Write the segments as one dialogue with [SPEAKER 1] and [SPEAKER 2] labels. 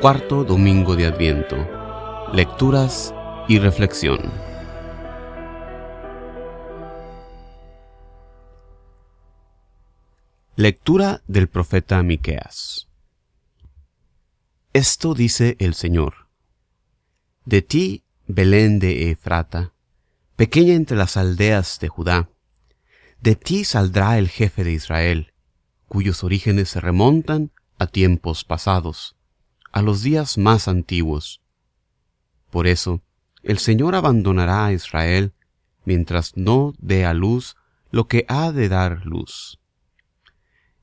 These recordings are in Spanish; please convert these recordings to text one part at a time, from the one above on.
[SPEAKER 1] cuarto domingo de Adviento. Lecturas y reflexión. Lectura del profeta Miqueas. Esto dice el Señor: De ti, Belén de Efrata, pequeña entre las aldeas de Judá, de ti saldrá el jefe de Israel, cuyos orígenes se remontan a tiempos pasados, a los días más antiguos. Por eso, el Señor abandonará a Israel mientras no dé a luz lo que ha de dar luz.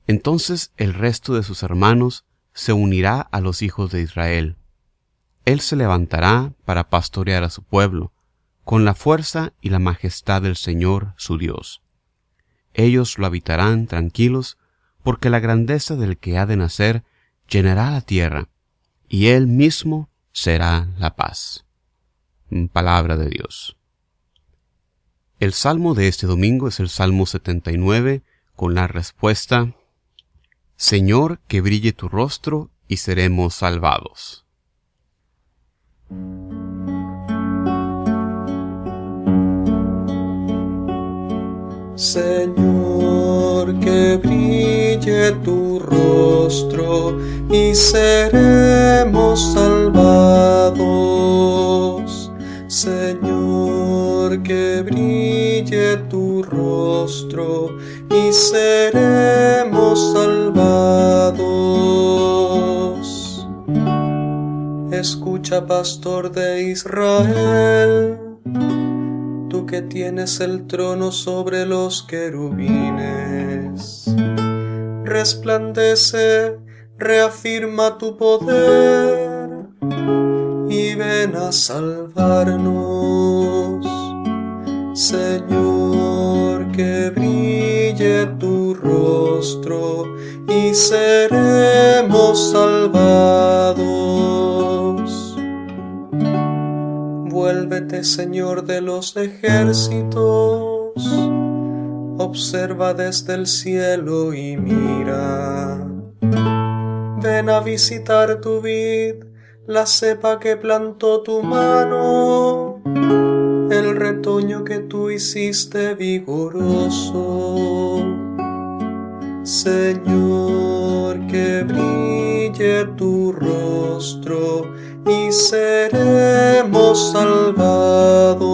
[SPEAKER 1] Entonces el resto de sus hermanos se unirá a los hijos de Israel. Él se levantará para pastorear a su pueblo, con la fuerza y la majestad del Señor su Dios. Ellos lo habitarán tranquilos, porque la grandeza del que ha de nacer llenará la tierra, y él mismo será la paz. Palabra de Dios. El salmo de este domingo es el Salmo 79 con la respuesta, Señor, que brille tu rostro y seremos salvados.
[SPEAKER 2] Señor, que brille tu rostro y seremos salvados. Señor, que brille tu rostro y seremos salvados. Escucha, pastor de Israel que tienes el trono sobre los querubines. Resplandece, reafirma tu poder y ven a salvarnos. Señor, que brille tu rostro y seremos salvados. Señor de los ejércitos, observa desde el cielo y mira. Ven a visitar tu vid, la cepa que plantó tu mano, el retoño que tú hiciste vigoroso. Señor, que brille tu rostro y seremos salvados.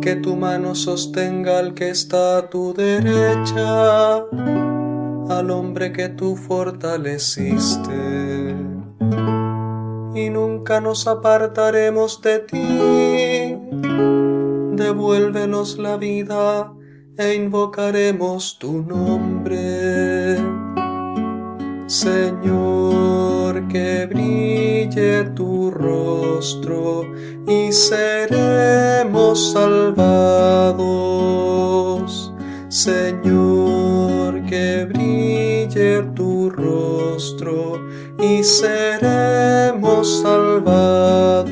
[SPEAKER 2] Que tu mano sostenga al que está a tu derecha, al hombre que tú fortaleciste. Y nunca nos apartaremos de ti. Devuélvenos la vida e invocaremos tu nombre. Señor, que brille tu rostro y seremos salvados. Señor, que brille tu rostro y seremos salvados.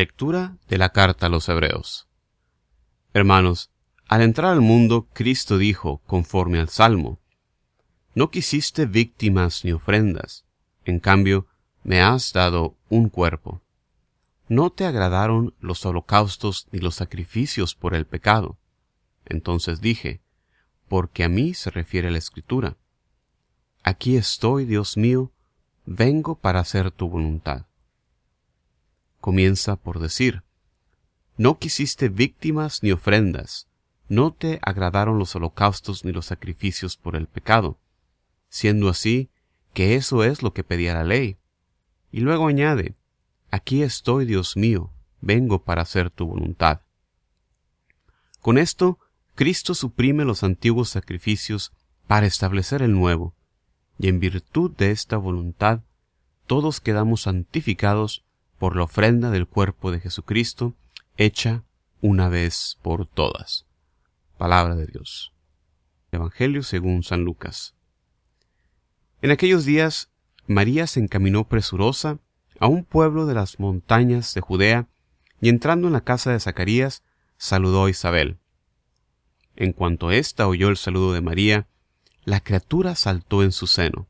[SPEAKER 1] Lectura de la carta a los Hebreos. Hermanos, al entrar al mundo, Cristo dijo, conforme al Salmo, No quisiste víctimas ni ofrendas, en cambio, me has dado un cuerpo. No te agradaron los holocaustos ni los sacrificios por el pecado. Entonces dije, porque a mí se refiere la Escritura. Aquí estoy, Dios mío, vengo para hacer tu voluntad comienza por decir, No quisiste víctimas ni ofrendas, no te agradaron los holocaustos ni los sacrificios por el pecado, siendo así que eso es lo que pedía la ley. Y luego añade, Aquí estoy, Dios mío, vengo para hacer tu voluntad. Con esto, Cristo suprime los antiguos sacrificios para establecer el nuevo, y en virtud de esta voluntad, todos quedamos santificados por la ofrenda del cuerpo de Jesucristo, hecha una vez por todas. Palabra de Dios. Evangelio según San Lucas. En aquellos días, María se encaminó presurosa a un pueblo de las montañas de Judea y entrando en la casa de Zacarías, saludó a Isabel. En cuanto ésta oyó el saludo de María, la criatura saltó en su seno.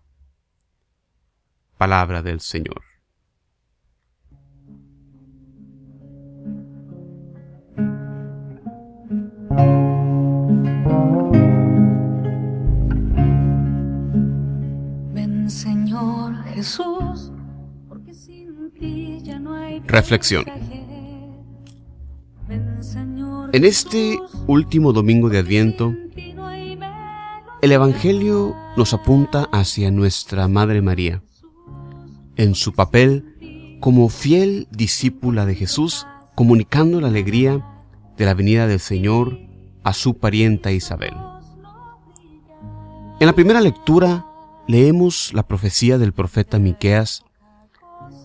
[SPEAKER 1] Palabra del Señor.
[SPEAKER 3] Ven Señor Jesús, porque sin ti ya no hay
[SPEAKER 1] Reflexión. En este último domingo de Adviento, el Evangelio nos apunta hacia nuestra Madre María. En su papel como fiel discípula de Jesús, comunicando la alegría de la venida del Señor a su parienta Isabel. En la primera lectura leemos la profecía del profeta Miqueas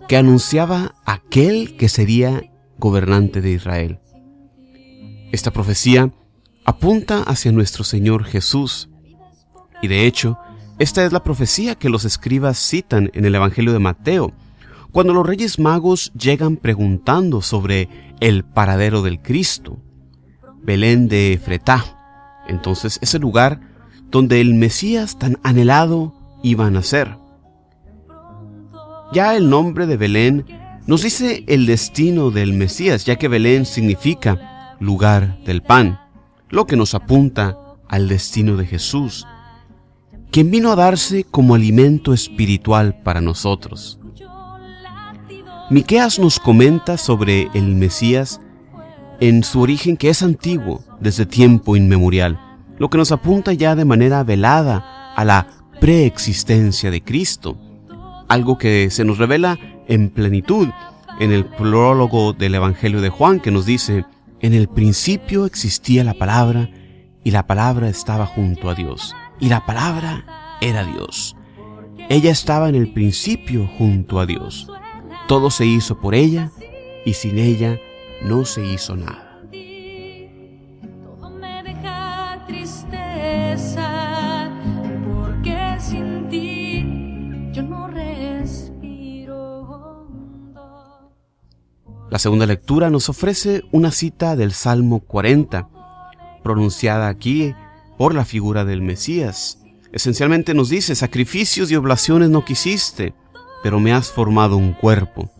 [SPEAKER 1] que anunciaba aquel que sería gobernante de Israel. Esta profecía apunta hacia nuestro Señor Jesús y de hecho, esta es la profecía que los escribas citan en el Evangelio de Mateo, cuando los reyes magos llegan preguntando sobre el paradero del Cristo. Belén de Efretá, entonces ese lugar donde el Mesías tan anhelado iba a nacer. Ya el nombre de Belén nos dice el destino del Mesías, ya que Belén significa lugar del pan, lo que nos apunta al destino de Jesús, quien vino a darse como alimento espiritual para nosotros. Miqueas nos comenta sobre el Mesías en su origen que es antiguo, desde tiempo inmemorial, lo que nos apunta ya de manera velada a la preexistencia de Cristo, algo que se nos revela en plenitud en el prólogo del Evangelio de Juan que nos dice, en el principio existía la palabra y la palabra estaba junto a Dios y la palabra era Dios. Ella estaba en el principio junto a Dios. Todo se hizo por ella y sin ella no se hizo nada. La segunda lectura nos ofrece una cita del Salmo 40, pronunciada aquí por la figura del Mesías. Esencialmente nos dice, sacrificios y oblaciones no quisiste, pero me has formado un cuerpo.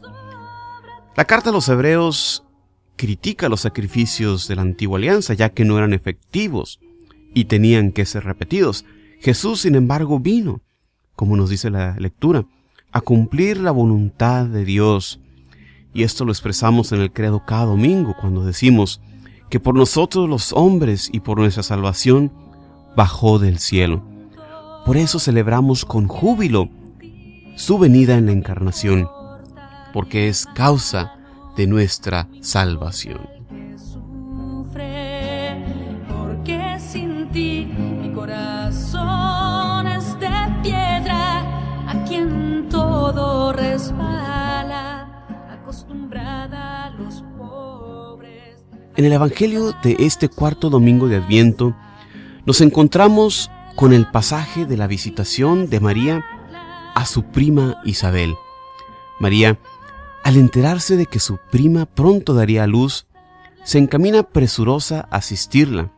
[SPEAKER 1] La carta a los hebreos critica los sacrificios de la antigua alianza, ya que no eran efectivos y tenían que ser repetidos. Jesús, sin embargo, vino, como nos dice la lectura, a cumplir la voluntad de Dios. Y esto lo expresamos en el credo cada domingo, cuando decimos que por nosotros los hombres y por nuestra salvación bajó del cielo. Por eso celebramos con júbilo su venida en la encarnación, porque es causa de nuestra salvación.
[SPEAKER 3] porque sin ti mi corazón es de piedra, a quien todo resbala, acostumbrada a los pobres.
[SPEAKER 1] En el Evangelio de este cuarto domingo de Adviento nos encontramos con el pasaje de la visitación de María a su prima Isabel. María, al enterarse de que su prima pronto daría a luz, se encamina presurosa a asistirla,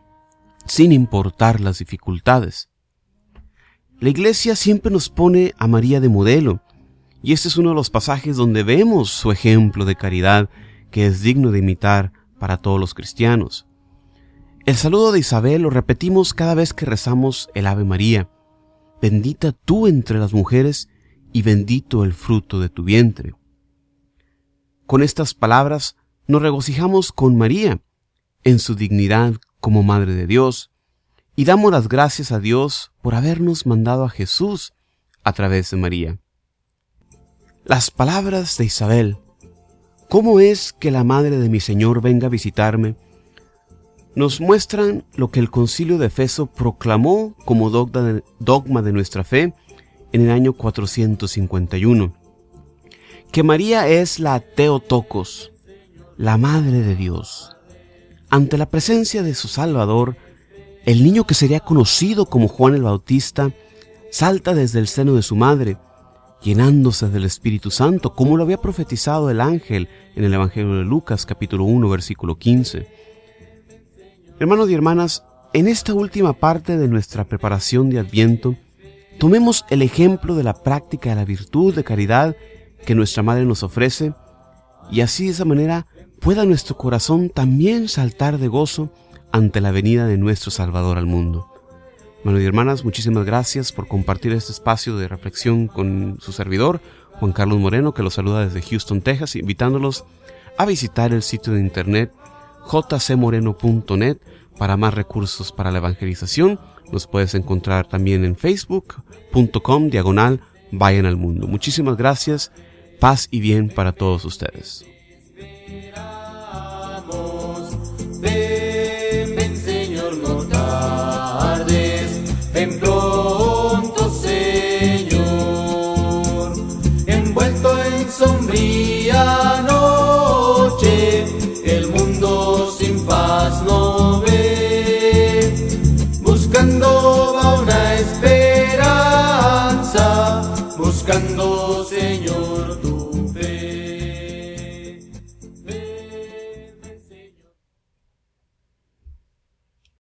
[SPEAKER 1] sin importar las dificultades. La iglesia siempre nos pone a María de modelo, y este es uno de los pasajes donde vemos su ejemplo de caridad que es digno de imitar para todos los cristianos. El saludo de Isabel lo repetimos cada vez que rezamos el Ave María. Bendita tú entre las mujeres y bendito el fruto de tu vientre. Con estas palabras nos regocijamos con María en su dignidad como Madre de Dios y damos las gracias a Dios por habernos mandado a Jesús a través de María. Las palabras de Isabel ¿Cómo es que la madre de mi Señor venga a visitarme? Nos muestran lo que el concilio de Efeso proclamó como dogma de nuestra fe en el año 451, que María es la Teotocos, la Madre de Dios. Ante la presencia de su Salvador, el niño que sería conocido como Juan el Bautista salta desde el seno de su madre, llenándose del Espíritu Santo, como lo había profetizado el ángel en el Evangelio de Lucas capítulo 1 versículo 15. Hermanos y hermanas, en esta última parte de nuestra preparación de Adviento, tomemos el ejemplo de la práctica de la virtud de caridad que nuestra Madre nos ofrece y así de esa manera pueda nuestro corazón también saltar de gozo ante la venida de nuestro Salvador al mundo. Hermanos y hermanas, muchísimas gracias por compartir este espacio de reflexión con su servidor, Juan Carlos Moreno, que los saluda desde Houston, Texas, invitándolos a visitar el sitio de internet jcmoreno.net para más recursos para la evangelización. Nos puedes encontrar también en facebook.com diagonal vayan al mundo. Muchísimas gracias, paz y bien para todos ustedes.